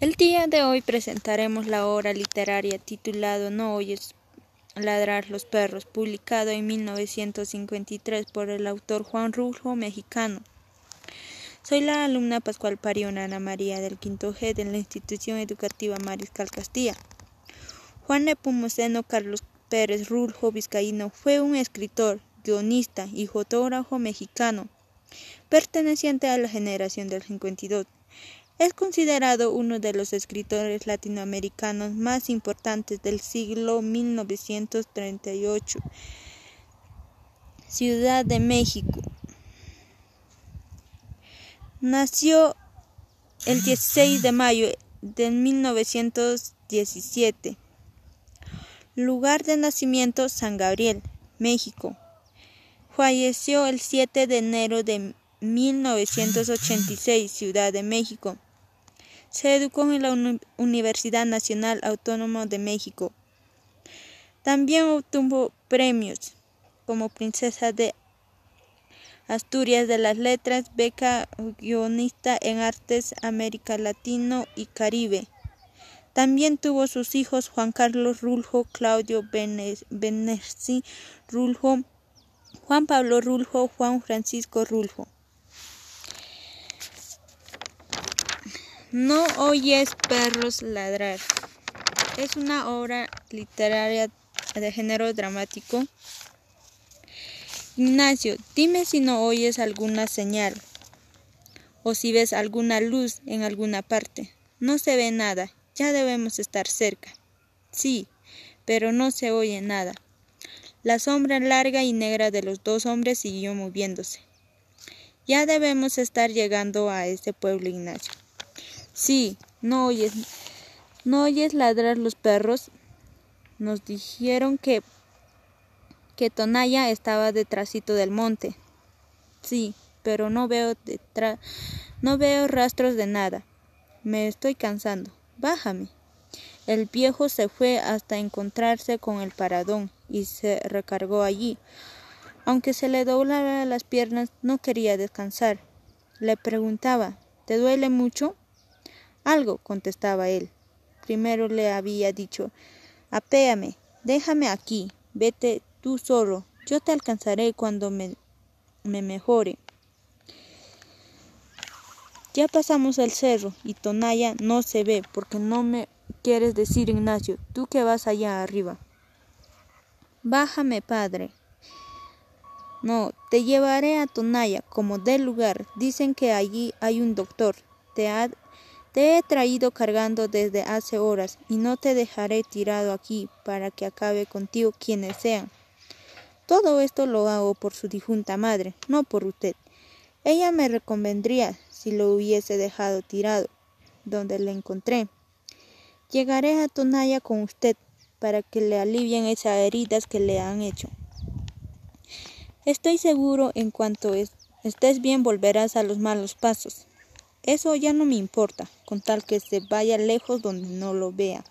El día de hoy presentaremos la obra literaria titulada No oyes ladrar los perros, publicado en 1953 por el autor Juan Rulfo, mexicano. Soy la alumna Pascual Pariona Ana María del Quinto G de la Institución Educativa Mariscal Castilla. Juan Nepomuceno Carlos Pérez Rulfo Vizcaíno fue un escritor, guionista y fotógrafo mexicano, perteneciente a la generación del 52. Es considerado uno de los escritores latinoamericanos más importantes del siglo 1938. Ciudad de México. Nació el 16 de mayo de 1917. Lugar de nacimiento San Gabriel, México. Falleció el 7 de enero de 1986, Ciudad de México. Se educó en la Universidad Nacional Autónoma de México. También obtuvo premios como Princesa de Asturias de las Letras, beca guionista en Artes América Latino y Caribe. También tuvo sus hijos Juan Carlos Ruljo, Claudio Benessi Ruljo, Juan Pablo Ruljo, Juan Francisco Ruljo. No oyes perros ladrar. Es una obra literaria de género dramático. Ignacio, dime si no oyes alguna señal o si ves alguna luz en alguna parte. No se ve nada, ya debemos estar cerca. Sí, pero no se oye nada. La sombra larga y negra de los dos hombres siguió moviéndose. Ya debemos estar llegando a este pueblo, Ignacio. Sí, no oyes, no oyes ladrar los perros. Nos dijeron que que Tonaya estaba detrásito del monte. Sí, pero no veo detrás, no veo rastros de nada. Me estoy cansando. Bájame. El viejo se fue hasta encontrarse con el paradón y se recargó allí. Aunque se le doblaban las piernas, no quería descansar. Le preguntaba, ¿te duele mucho? Algo, contestaba él. Primero le había dicho, apéame, déjame aquí, vete tú solo, yo te alcanzaré cuando me, me mejore. Ya pasamos el cerro y Tonaya no se ve porque no me quieres decir Ignacio, tú que vas allá arriba. Bájame, padre. No, te llevaré a Tonaya como del lugar. Dicen que allí hay un doctor. Te ha te he traído cargando desde hace horas y no te dejaré tirado aquí para que acabe contigo quienes sean. Todo esto lo hago por su difunta madre, no por usted. Ella me reconvendría si lo hubiese dejado tirado, donde le encontré. Llegaré a Tonaya con usted para que le alivien esas heridas que le han hecho. Estoy seguro en cuanto estés bien volverás a los malos pasos. Eso ya no me importa, con tal que se vaya lejos donde no lo vea.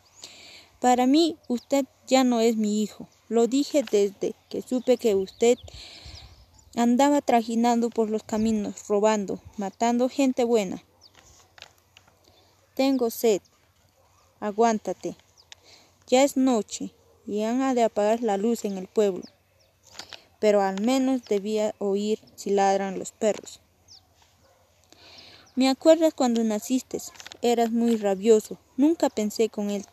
Para mí, usted ya no es mi hijo. Lo dije desde que supe que usted andaba trajinando por los caminos, robando, matando gente buena. Tengo sed. Aguántate. Ya es noche y han de apagar la luz en el pueblo. Pero al menos debía oír si ladran los perros. Me acuerdas cuando naciste, eras muy rabioso. Nunca pensé con el,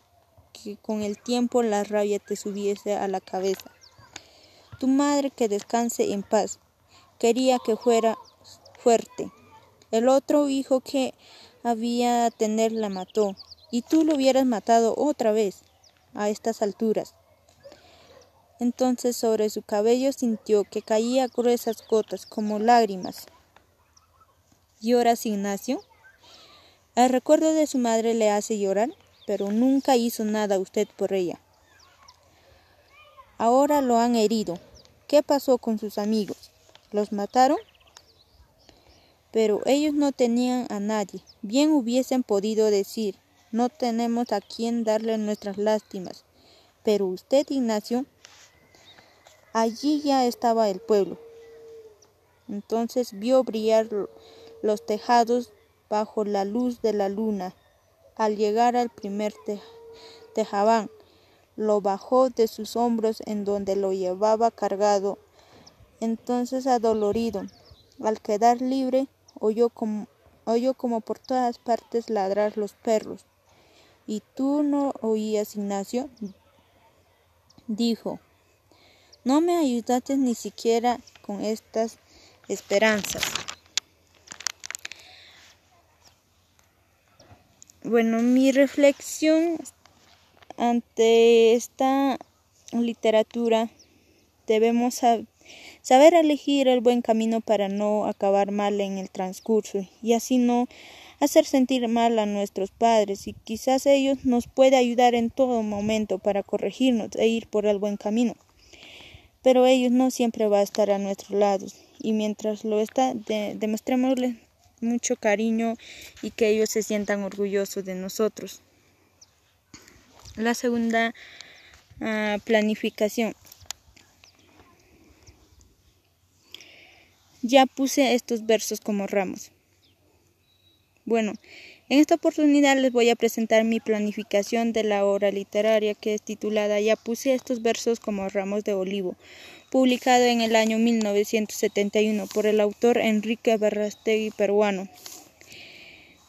que con el tiempo la rabia te subiese a la cabeza. Tu madre que descanse en paz. Quería que fuera fuerte. El otro hijo que había a tener la mató, y tú lo hubieras matado otra vez, a estas alturas. Entonces sobre su cabello sintió que caía gruesas gotas como lágrimas. ¿Lloras, Ignacio? El recuerdo de su madre le hace llorar, pero nunca hizo nada usted por ella. Ahora lo han herido. ¿Qué pasó con sus amigos? ¿Los mataron? Pero ellos no tenían a nadie. Bien hubiesen podido decir, no tenemos a quien darle nuestras lástimas. Pero usted, Ignacio, allí ya estaba el pueblo. Entonces vio brillar los tejados bajo la luz de la luna. Al llegar al primer tejabán, lo bajó de sus hombros en donde lo llevaba cargado. Entonces, adolorido, al quedar libre, oyó como, oyó como por todas partes ladrar los perros. ¿Y tú no oías, Ignacio? Dijo, no me ayudaste ni siquiera con estas esperanzas. Bueno, mi reflexión ante esta literatura debemos saber elegir el buen camino para no acabar mal en el transcurso y así no hacer sentir mal a nuestros padres y quizás ellos nos puede ayudar en todo momento para corregirnos e ir por el buen camino. Pero ellos no siempre va a estar a nuestros lados y mientras lo está, demostrémosles mucho cariño y que ellos se sientan orgullosos de nosotros. La segunda uh, planificación. Ya puse estos versos como ramos. Bueno, en esta oportunidad les voy a presentar mi planificación de la obra literaria que es titulada Ya puse estos versos como ramos de olivo, publicado en el año 1971 por el autor Enrique Berrastegui peruano.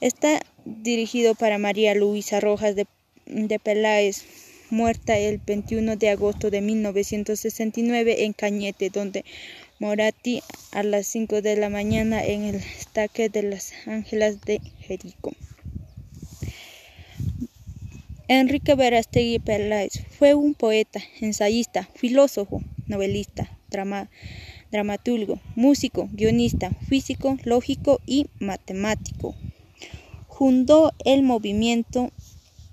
Está dirigido para María Luisa Rojas de, de Peláez, muerta el 21 de agosto de 1969 en Cañete, donde Moratti a las 5 de la mañana en el estaque de las Ángelas de Jerico. Enrique Verastegui Peláez fue un poeta, ensayista, filósofo, novelista, dramaturgo, músico, guionista, físico, lógico y matemático. Fundó el movimiento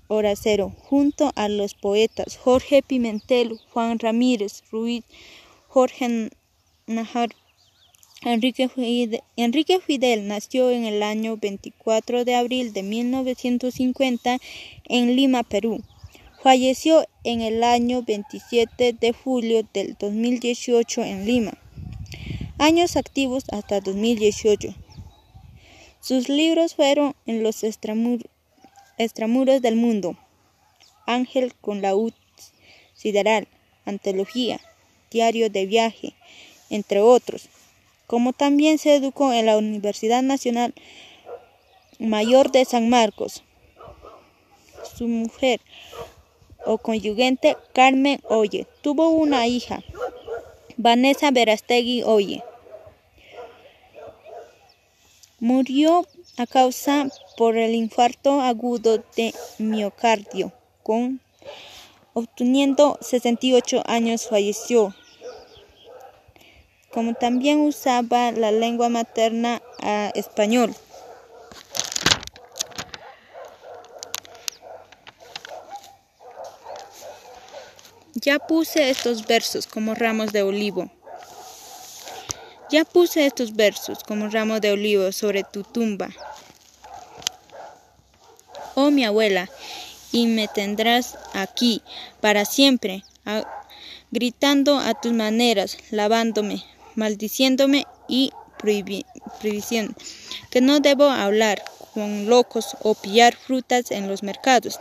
Horacero junto a los poetas Jorge Pimentel, Juan Ramírez Ruiz, Jorge Enrique Fidel, Enrique Fidel nació en el año 24 de abril de 1950 en Lima, Perú. Falleció en el año 27 de julio del 2018 en Lima. Años activos hasta 2018. Sus libros fueron En los extramuros del mundo, Ángel con la U Sideral, Antología, Diario de Viaje, entre otros, como también se educó en la Universidad Nacional Mayor de San Marcos. Su mujer o conyugente Carmen Oye tuvo una hija, Vanessa Verastegui Oye. Murió a causa por el infarto agudo de miocardio, con obteniendo 68 años falleció como también usaba la lengua materna a español. Ya puse estos versos como ramos de olivo. Ya puse estos versos como ramos de olivo sobre tu tumba. Oh mi abuela, y me tendrás aquí para siempre, gritando a tus maneras, lavándome, maldiciéndome y prohibiendo que no debo hablar con locos o pillar frutas en los mercados.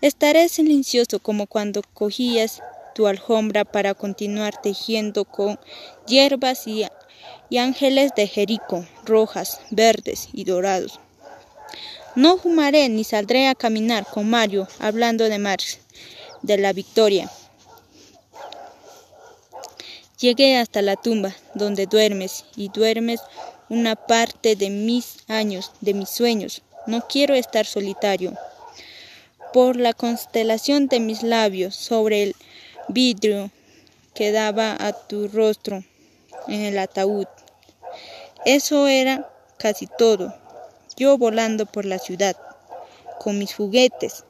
Estaré silencioso como cuando cogías tu alfombra para continuar tejiendo con hierbas y, ángeles de Jerico, rojas, verdes y dorados. No fumaré ni saldré a caminar con Mario hablando de Marx, de la victoria. Llegué hasta la tumba donde duermes y duermes una parte de mis años, de mis sueños. No quiero estar solitario. Por la constelación de mis labios sobre el vidrio que daba a tu rostro en el ataúd. Eso era casi todo. Yo volando por la ciudad, con mis juguetes,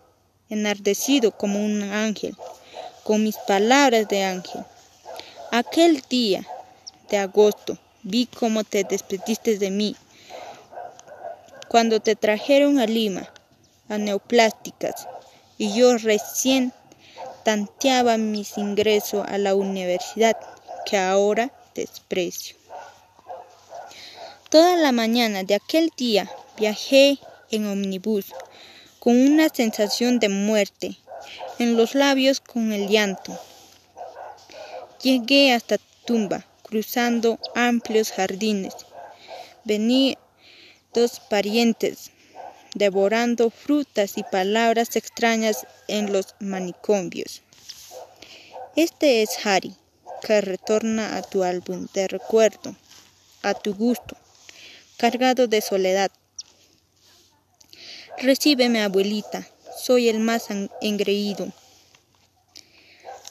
enardecido como un ángel, con mis palabras de ángel. Aquel día de agosto vi cómo te despediste de mí. Cuando te trajeron a Lima, a Neoplásticas, y yo recién tanteaba mis ingresos a la universidad, que ahora desprecio. Toda la mañana de aquel día viajé en omnibus con una sensación de muerte, en los labios con el llanto. Llegué hasta tumba, cruzando amplios jardines. Vení dos parientes, devorando frutas y palabras extrañas en los manicomios. Este es Harry, que retorna a tu álbum de recuerdo, a tu gusto, cargado de soledad. Recíbeme, abuelita, soy el más engreído.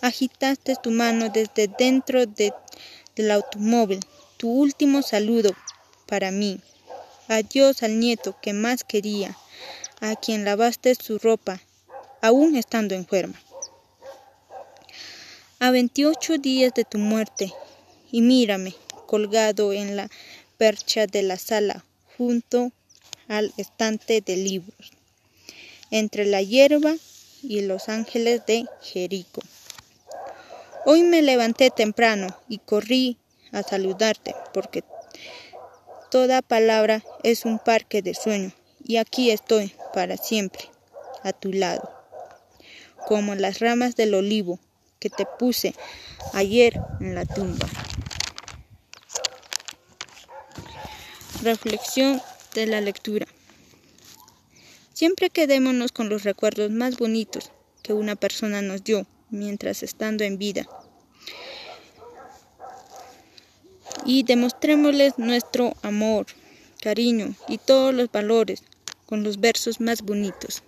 Agitaste tu mano desde dentro del automóvil, tu último saludo para mí. Adiós al nieto que más quería, a quien lavaste su ropa, aún estando enferma. A veintiocho días de tu muerte, y mírame, colgado en la percha de la sala, junto al estante de libros, entre la hierba y los ángeles de Jerico. Hoy me levanté temprano y corrí a saludarte, porque Toda palabra es un parque de sueño y aquí estoy para siempre, a tu lado, como las ramas del olivo que te puse ayer en la tumba. Reflexión de la lectura. Siempre quedémonos con los recuerdos más bonitos que una persona nos dio mientras estando en vida y demostrémosles nuestro amor, cariño y todos los valores con los versos más bonitos.